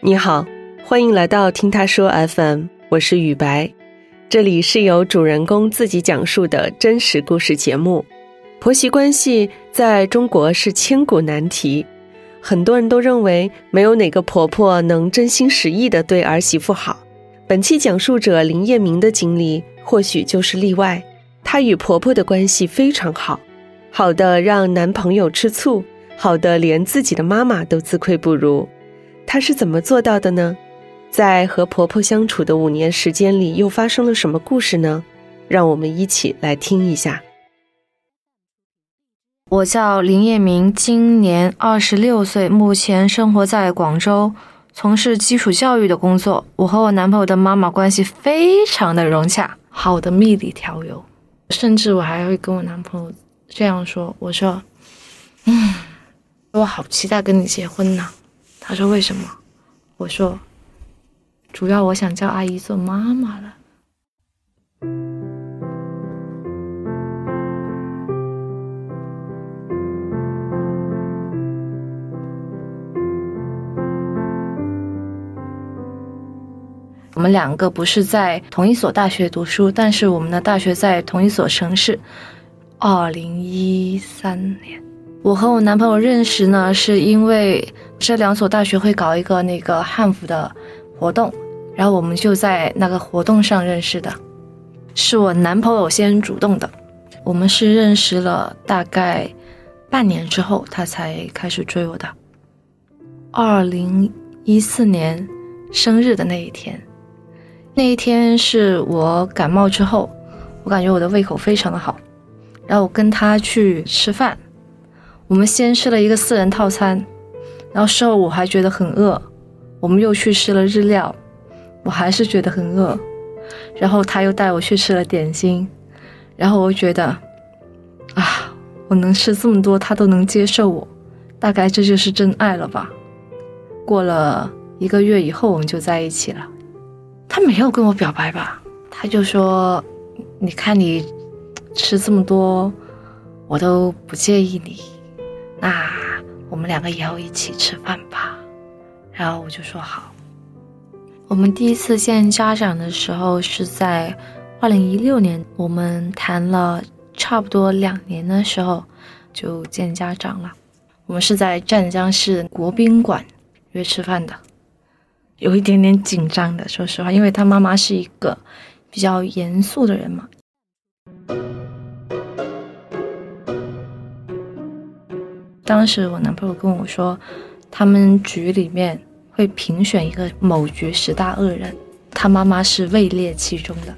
你好，欢迎来到听他说 FM，我是雨白，这里是由主人公自己讲述的真实故事节目。婆媳关系在中国是千古难题，很多人都认为没有哪个婆婆能真心实意的对儿媳妇好。本期讲述者林叶明的经历或许就是例外，她与婆婆的关系非常好，好的让男朋友吃醋，好的连自己的妈妈都自愧不如。她是怎么做到的呢？在和婆婆相处的五年时间里，又发生了什么故事呢？让我们一起来听一下。我叫林叶明，今年二十六岁，目前生活在广州，从事基础教育的工作。我和我男朋友的妈妈关系非常的融洽，好的蜜里调油，甚至我还会跟我男朋友这样说：“我说，嗯，我好期待跟你结婚呢。”他说：“为什么？”我说：“主要我想叫阿姨做妈妈了。”我们两个不是在同一所大学读书，但是我们的大学在同一所城市。二零一三年，我和我男朋友认识呢，是因为。这两所大学会搞一个那个汉服的活动，然后我们就在那个活动上认识的，是我男朋友先主动的。我们是认识了大概半年之后，他才开始追我的。二零一四年生日的那一天，那一天是我感冒之后，我感觉我的胃口非常的好，然后我跟他去吃饭，我们先吃了一个四人套餐。然后事后我还觉得很饿，我们又去吃了日料，我还是觉得很饿。然后他又带我去吃了点心，然后我觉得，啊，我能吃这么多，他都能接受我，大概这就是真爱了吧。过了一个月以后，我们就在一起了。他没有跟我表白吧？他就说，你看你吃这么多，我都不介意你，那。我们两个以后一起吃饭吧，然后我就说好。我们第一次见家长的时候是在二零一六年，我们谈了差不多两年的时候就见家长了。我们是在湛江市国宾馆约吃饭的，有一点点紧张的，说实话，因为他妈妈是一个比较严肃的人嘛。当时我男朋友跟我说，他们局里面会评选一个某局十大恶人，他妈妈是位列其中的。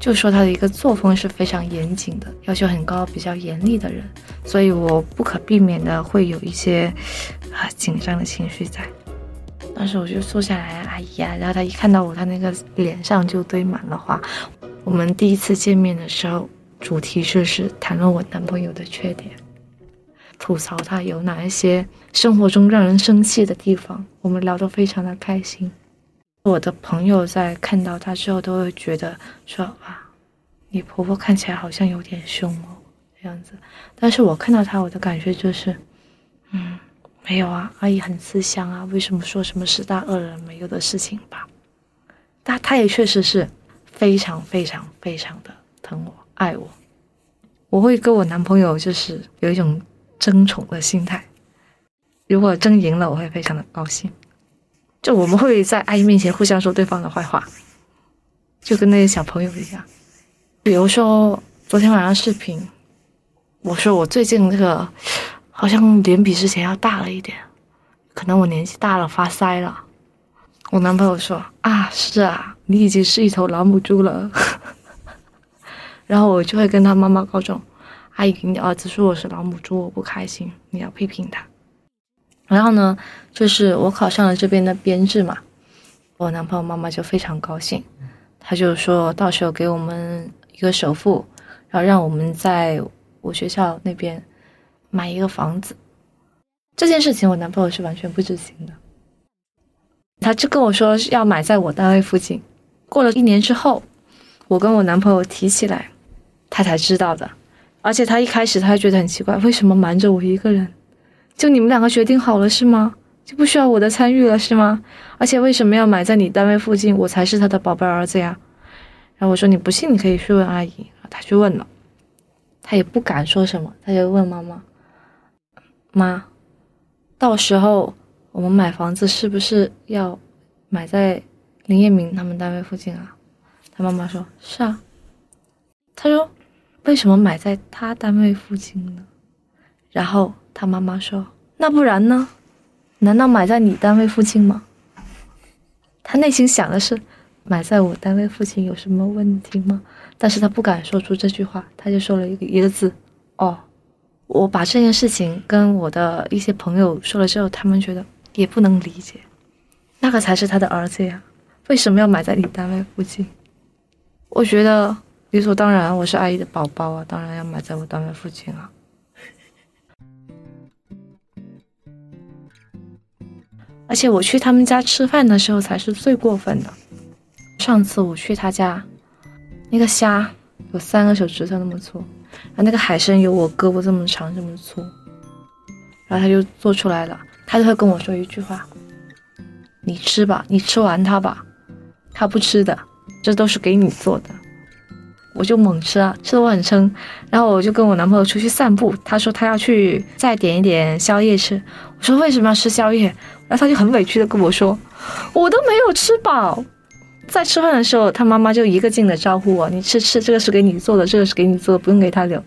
就说他的一个作风是非常严谨的，要求很高，比较严厉的人，所以我不可避免的会有一些啊紧张的情绪在。当时我就坐下来，阿姨啊，然后他一看到我，他那个脸上就堆满了花。我们第一次见面的时候，主题就是谈论我男朋友的缺点。吐槽他有哪一些生活中让人生气的地方，我们聊得非常的开心。我的朋友在看到他之后，都会觉得说啊，你婆婆看起来好像有点凶哦，这样子。但是我看到他，我的感觉就是，嗯，没有啊，阿姨很思乡啊，为什么说什么十大恶人没有的事情吧？但他也确实是非常非常非常的疼我爱我。我会跟我男朋友就是有一种。争宠的心态，如果争赢了，我会非常的高兴。就我们会在阿姨面前互相说对方的坏话，就跟那些小朋友一样。比如说昨天晚上视频，我说我最近这个好像脸比之前要大了一点，可能我年纪大了发腮了。我男朋友说啊，是啊，你已经是一头老母猪了。然后我就会跟他妈妈告状。阿姨，你儿子说我是老母猪，我不开心，你要批评他。然后呢，就是我考上了这边的编制嘛，我男朋友妈妈就非常高兴，他就说到时候给我们一个首付，然后让我们在我学校那边买一个房子。这件事情我男朋友是完全不知情的，他就跟我说要买在我单位附近。过了一年之后，我跟我男朋友提起来，他才知道的。而且他一开始他还觉得很奇怪，为什么瞒着我一个人？就你们两个决定好了是吗？就不需要我的参与了是吗？而且为什么要买在你单位附近？我才是他的宝贝儿子呀。然后我说你不信你可以去问阿姨。他去问了，他也不敢说什么，他就问妈妈：“妈，到时候我们买房子是不是要买在林彦明他们单位附近啊？”他妈妈说：“是啊。”他说：“为什么买在他单位附近呢？”然后他妈妈说：“那不然呢？难道买在你单位附近吗？”他内心想的是：“买在我单位附近有什么问题吗？”但是他不敢说出这句话，他就说了一个一个字：“哦。”我把这件事情跟我的一些朋友说了之后，他们觉得也不能理解，那个才是他的儿子呀，为什么要买在你单位附近？我觉得理所当然，我是阿姨的宝宝啊，当然要买在我单位附近啊。而且我去他们家吃饭的时候才是最过分的。上次我去他家。那个虾有三个手指头那么粗，然后那个海参有我胳膊这么长这么粗，然后他就做出来了，他就会跟我说一句话：“你吃吧，你吃完它吧，他不吃的，这都是给你做的。”我就猛吃啊，吃的我很撑，然后我就跟我男朋友出去散步，他说他要去再点一点宵夜吃，我说为什么要吃宵夜？然后他就很委屈的跟我说：“我都没有吃饱。”在吃饭的时候，他妈妈就一个劲的招呼我：“你吃吃，这个是给你做的，这个是给你做的，不用给他留。”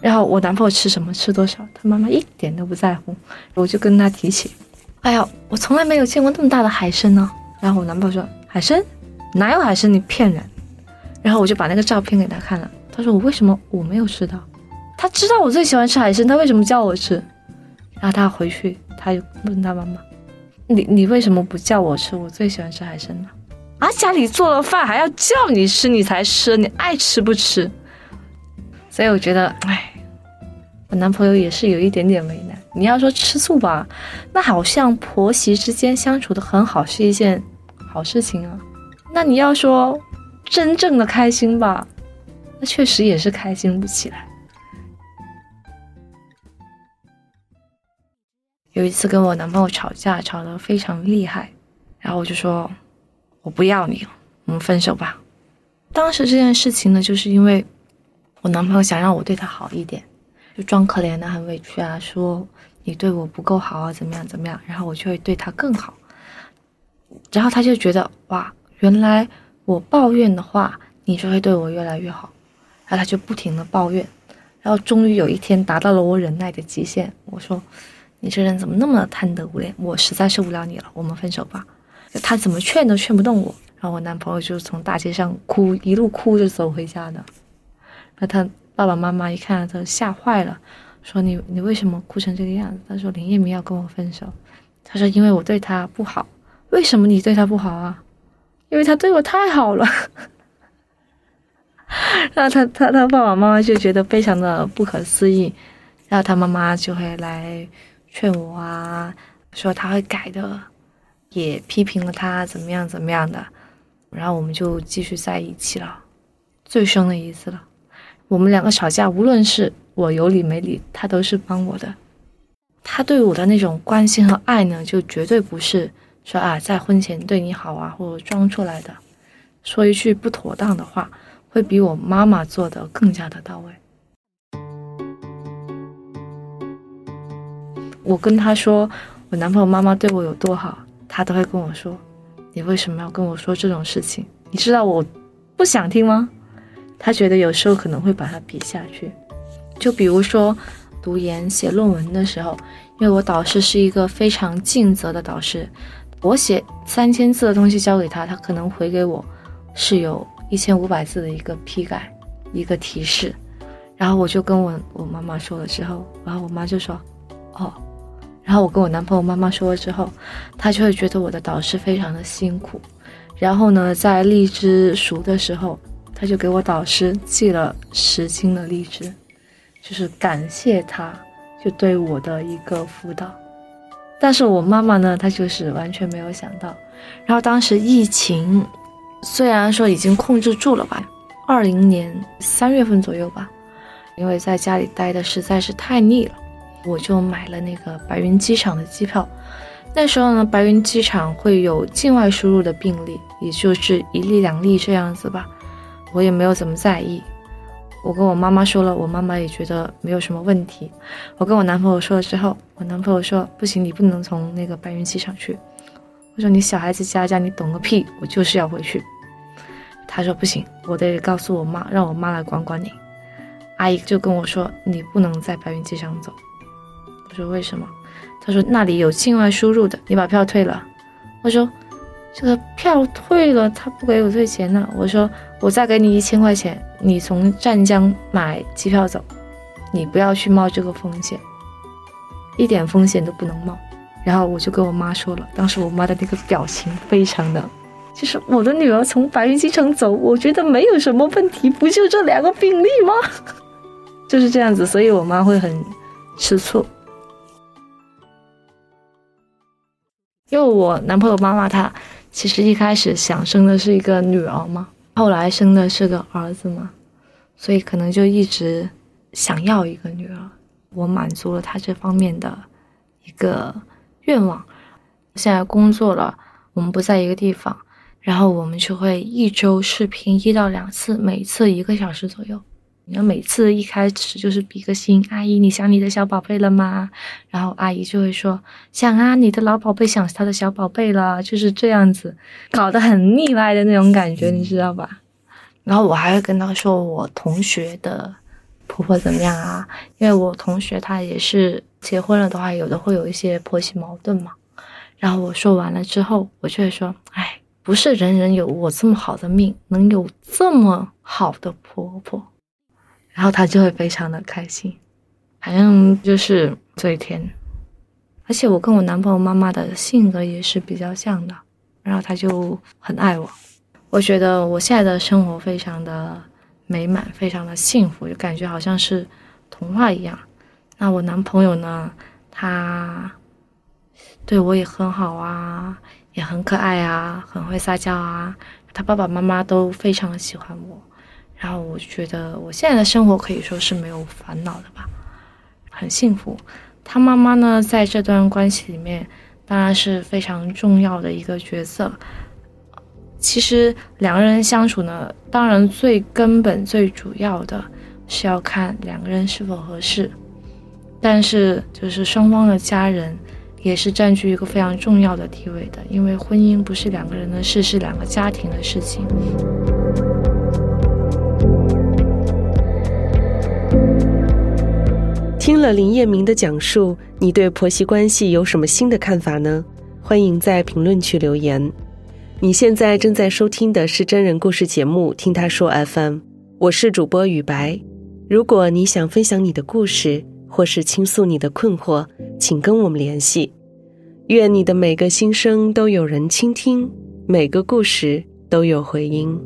然后我男朋友吃什么吃多少，他妈妈一点都不在乎。我就跟他提起：“哎呀，我从来没有见过那么大的海参呢。”然后我男朋友说：“海参？哪有海参？你骗人！”然后我就把那个照片给他看了。他说：“我为什么我没有吃到？他知道我最喜欢吃海参，他为什么叫我吃？”然后他回去，他就问他妈妈：“你你为什么不叫我吃？我最喜欢吃海参呢？”啊，家里做了饭还要叫你吃，你才吃，你爱吃不吃？所以我觉得，哎，我男朋友也是有一点点为难。你要说吃醋吧，那好像婆媳之间相处的很好是一件好事情啊。那你要说真正的开心吧，那确实也是开心不起来。有一次跟我男朋友吵架，吵得非常厉害，然后我就说。我不要你了，我们分手吧。当时这件事情呢，就是因为我男朋友想让我对他好一点，就装可怜的很委屈啊，说你对我不够好啊，怎么样怎么样，然后我就会对他更好。然后他就觉得哇，原来我抱怨的话，你就会对我越来越好。然后他就不停的抱怨，然后终于有一天达到了我忍耐的极限。我说，你这人怎么那么贪得无厌？我实在受不了你了，我们分手吧。他怎么劝都劝不动我，然后我男朋友就从大街上哭，一路哭着走回家的。那他爸爸妈妈一看，他吓坏了，说：“你你为什么哭成这个样子？”他说：“林叶明要跟我分手。”他说：“因为我对他不好。”为什么你对他不好啊？因为他对我太好了。然后他他他爸爸妈妈就觉得非常的不可思议，然后他妈妈就会来劝我啊，说他会改的。也批评了他怎么样怎么样的，然后我们就继续在一起了，最凶的一次了。我们两个吵架，无论是我有理没理，他都是帮我的。他对我的那种关心和爱呢，就绝对不是说啊在婚前对你好啊，或者装出来的。说一句不妥当的话，会比我妈妈做的更加的到位。我跟他说，我男朋友妈妈对我有多好。他都会跟我说：“你为什么要跟我说这种事情？你知道我不想听吗？”他觉得有时候可能会把它比下去。就比如说读研写论文的时候，因为我导师是一个非常尽责的导师，我写三千字的东西交给他，他可能回给我是有一千五百字的一个批改，一个提示。然后我就跟我我妈妈说了之后，然后我妈就说：“哦。”然后我跟我男朋友妈妈说了之后，他就会觉得我的导师非常的辛苦。然后呢，在荔枝熟的时候，他就给我导师寄了十斤的荔枝，就是感谢他，就对我的一个辅导。但是我妈妈呢，她就是完全没有想到。然后当时疫情虽然说已经控制住了吧，二零年三月份左右吧，因为在家里待的实在是太腻了，我就买了那个白云机场的机票。那时候呢，白云机场会有境外输入的病例，也就是一例两例这样子吧。我也没有怎么在意。我跟我妈妈说了，我妈妈也觉得没有什么问题。我跟我男朋友说了之后，我男朋友说不行，你不能从那个白云机场去。我说你小孩子家家，你懂个屁！我就是要回去。他说不行，我得告诉我妈，让我妈来管管你。阿姨就跟我说，你不能在白云机场走。我说为什么？他说那里有境外输入的，你把票退了。我说这个票退了，他不给我退钱呢。我说我再给你一千块钱，你从湛江买机票走，你不要去冒这个风险，一点风险都不能冒。然后我就跟我妈说了，当时我妈的那个表情非常的，就是我的女儿从白云机场走，我觉得没有什么问题，不就这两个病例吗？就是这样子，所以我妈会很吃醋。因为我男朋友妈妈她其实一开始想生的是一个女儿嘛，后来生的是个儿子嘛，所以可能就一直想要一个女儿。我满足了他这方面的一个。愿望，现在工作了，我们不在一个地方，然后我们就会一周视频一到两次，每次一个小时左右。你看，每次一开始就是比个心，阿姨，你想你的小宝贝了吗？然后阿姨就会说想啊，你的老宝贝想他的小宝贝了，就是这样子，搞得很腻歪的那种感觉，你知道吧？然后我还会跟他说我同学的婆婆怎么样啊？因为我同学她也是。结婚了的话，有的会有一些婆媳矛盾嘛。然后我说完了之后，我就会说：“哎，不是人人有我这么好的命，能有这么好的婆婆。”然后他就会非常的开心，反正就是这一天。而且我跟我男朋友妈妈的性格也是比较像的，然后他就很爱我。我觉得我现在的生活非常的美满，非常的幸福，就感觉好像是童话一样。那我男朋友呢？他对我也很好啊，也很可爱啊，很会撒娇啊。他爸爸妈妈都非常的喜欢我，然后我觉得我现在的生活可以说是没有烦恼的吧，很幸福。他妈妈呢，在这段关系里面当然是非常重要的一个角色。其实两个人相处呢，当然最根本、最主要的是要看两个人是否合适。但是，就是双方的家人也是占据一个非常重要的地位的，因为婚姻不是两个人的事，是两个家庭的事情。听了林彦明的讲述，你对婆媳关系有什么新的看法呢？欢迎在评论区留言。你现在正在收听的是真人故事节目《听他说 FM》，我是主播雨白。如果你想分享你的故事，或是倾诉你的困惑，请跟我们联系。愿你的每个心声都有人倾听，每个故事都有回音。